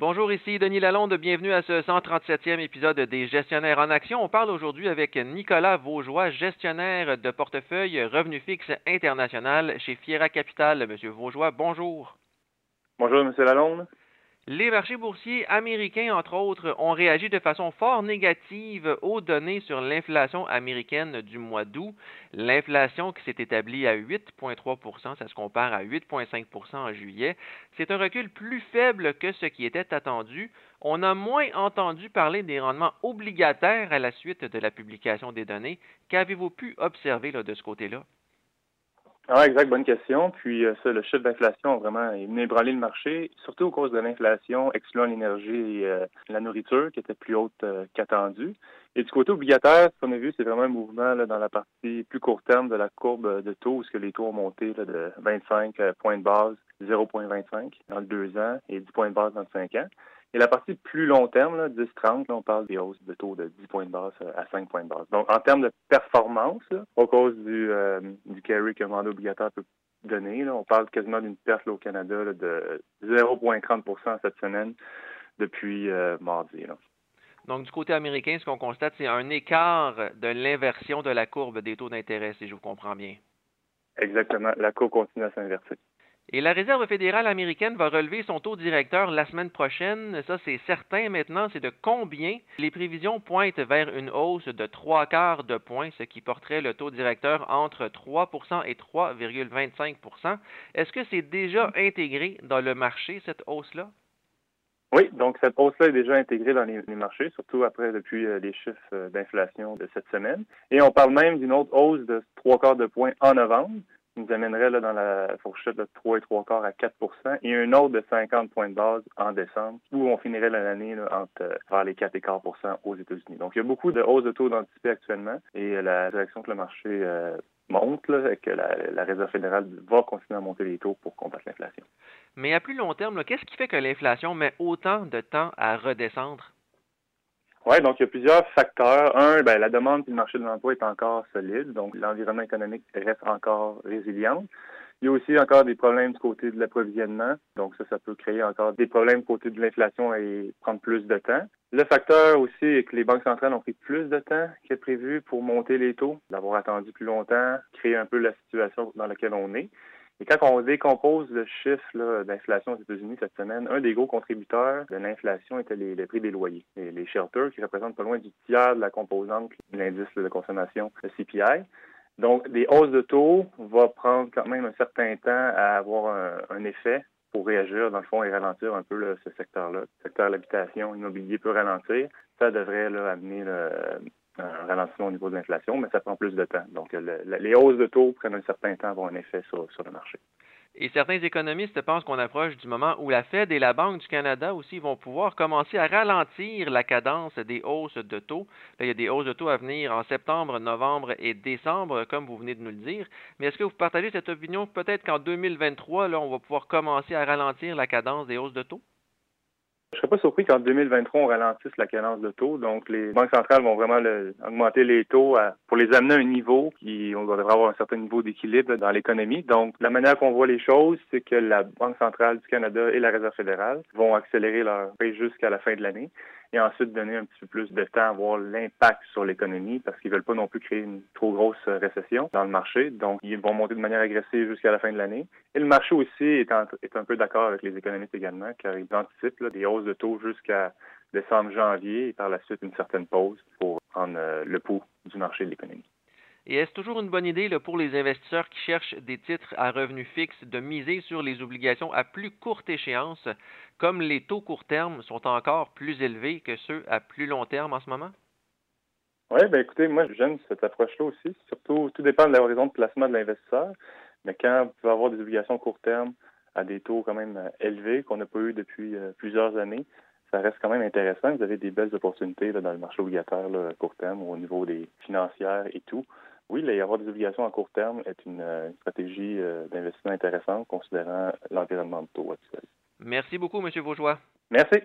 Bonjour, ici Denis Lalonde. Bienvenue à ce 137e épisode des Gestionnaires en Action. On parle aujourd'hui avec Nicolas Vaugeois, gestionnaire de portefeuille Revenu Fixe International chez Fiera Capital. Monsieur Vaugeois, bonjour. Bonjour, Monsieur Lalonde. Les marchés boursiers américains, entre autres, ont réagi de façon fort négative aux données sur l'inflation américaine du mois d'août. L'inflation qui s'est établie à 8,3% ça se compare à 8,5% en juillet. C'est un recul plus faible que ce qui était attendu. On a moins entendu parler des rendements obligataires à la suite de la publication des données. Qu'avez-vous pu observer de ce côté-là? Ah, exact, bonne question. Puis euh, ça, le chiffre d'inflation a vraiment venu ébranler le marché, surtout à cause de l'inflation, excluant l'énergie et euh, la nourriture qui était plus haute euh, qu'attendue. Et du côté obligataire, ce qu'on a vu, c'est vraiment un mouvement là, dans la partie plus court terme de la courbe de taux, où que les taux ont monté là, de 25 points de base, 0,25 dans le deux ans et 10 points de base dans le 5 ans. Et la partie plus long terme, 10-30, on parle des hausses de taux de 10 points de base à 5 points de base. Donc, en termes de performance, là, à cause du, euh, du carry que mandat obligatoire peut donner, on parle quasiment d'une perte au Canada de 0,30% cette semaine depuis euh, mardi. Donc, du côté américain, ce qu'on constate, c'est un écart de l'inversion de la courbe des taux d'intérêt, si je vous comprends bien. Exactement. La courbe continue à s'inverser. Et la Réserve fédérale américaine va relever son taux directeur la semaine prochaine. Ça, c'est certain maintenant. C'est de combien les prévisions pointent vers une hausse de trois quarts de point, ce qui porterait le taux directeur entre 3% et 3,25% Est-ce que c'est déjà intégré dans le marché, cette hausse-là? Oui, donc cette hausse-là est déjà intégrée dans les, marchés, surtout après depuis euh, les chiffres euh, d'inflation de cette semaine. Et on parle même d'une autre hausse de trois quarts de point en novembre nous amènerait là, dans la fourchette de 3 et 3 quarts à 4% et un autre de 50 points de base en décembre, où on finirait l'année entre euh, vers les 4 et 4 aux États-Unis. Donc, il y a beaucoup de hausses de taux d'anticipé actuellement et la direction que le marché euh, monte, là, que la, Réserve fédérale va continuer à monter les taux pour combattre l'inflation. Mais à plus long terme, qu'est-ce qui fait que l'inflation met autant de temps à redescendre? Oui, donc il y a plusieurs facteurs. Un, ben, la demande du marché de l'emploi est encore solide, donc l'environnement économique reste encore résilient. Il y a aussi encore des problèmes du côté de l'approvisionnement, donc ça, ça peut créer encore des problèmes du côté de l'inflation et prendre plus de temps. Le facteur aussi est que les banques centrales ont pris plus de temps que prévu pour monter les taux, d'avoir attendu plus longtemps, créer un peu la situation dans laquelle on est. Et quand on décompose le chiffre d'inflation aux États-Unis cette semaine, un des gros contributeurs de l'inflation était les, prix des loyers. Les shelters, qui représentent pas loin du tiers de la composante de l'indice de consommation, le CPI. Donc, des hausses de taux vont prendre quand même un certain temps à avoir un, effet pour réagir, dans le fond, et ralentir un peu ce secteur-là. Le secteur de l'habitation immobilier peut ralentir. Ça devrait là, amener le, un ralentissement au niveau de l'inflation, mais ça prend plus de temps. Donc, les hausses de taux prennent un certain temps avoir un effet sur, le marché. Et certains économistes pensent qu'on approche du moment où la Fed et la Banque du Canada aussi vont pouvoir commencer à ralentir la cadence des hausses de taux. Là, il y a des hausses de taux à venir en septembre, novembre et décembre, comme vous venez de nous le dire. Mais est-ce que vous partagez cette opinion peut-être qu'en 2023, là, on va pouvoir commencer à ralentir la cadence des hausses de taux? Je serais pas surpris qu'en 2023, on ralentisse la cadence de taux. Donc, les banques centrales vont vraiment augmenter les taux pour les amener à un niveau qui, on devrait avoir un certain niveau d'équilibre dans l'économie. Donc, la manière qu'on voit les choses, c'est que la Banque centrale du Canada et la Réserve fédérale vont accélérer leur paix jusqu'à la fin de l'année et ensuite donner un petit peu plus de temps à voir l'impact sur l'économie parce qu'ils veulent pas non plus créer une trop grosse récession dans le marché. Donc, ils vont monter de manière agressive jusqu'à la fin de l'année. Et le marché aussi est un peu d'accord avec les économistes également, car ils anticipent des hausses de taux jusqu'à décembre, janvier et par la suite une certaine pause pour prendre euh, le pouls du marché de l'économie. Et est-ce toujours une bonne idée pour les investisseurs qui cherchent des titres à revenus fixes de miser sur les obligations à plus courte échéance, comme les taux court terme sont encore plus élevés que ceux à plus long terme en ce moment? Oui, ben écoutez, moi j'aime cette approche-là aussi. Surtout, tout dépend de l'horizon de placement de l'investisseur. Mais quand vous pouvez avoir des obligations court terme à des taux quand même euh, élevés qu'on n'a pas eu depuis euh, plusieurs années, ça reste quand même intéressant. Vous avez des belles opportunités dans le marché obligataire à court terme au niveau des financières et tout. Oui, y avoir des obligations à court terme est une, euh, stratégie euh, d'investissement intéressante considérant l'environnement de taux actuel. Merci beaucoup, M. Vaugeois. Merci.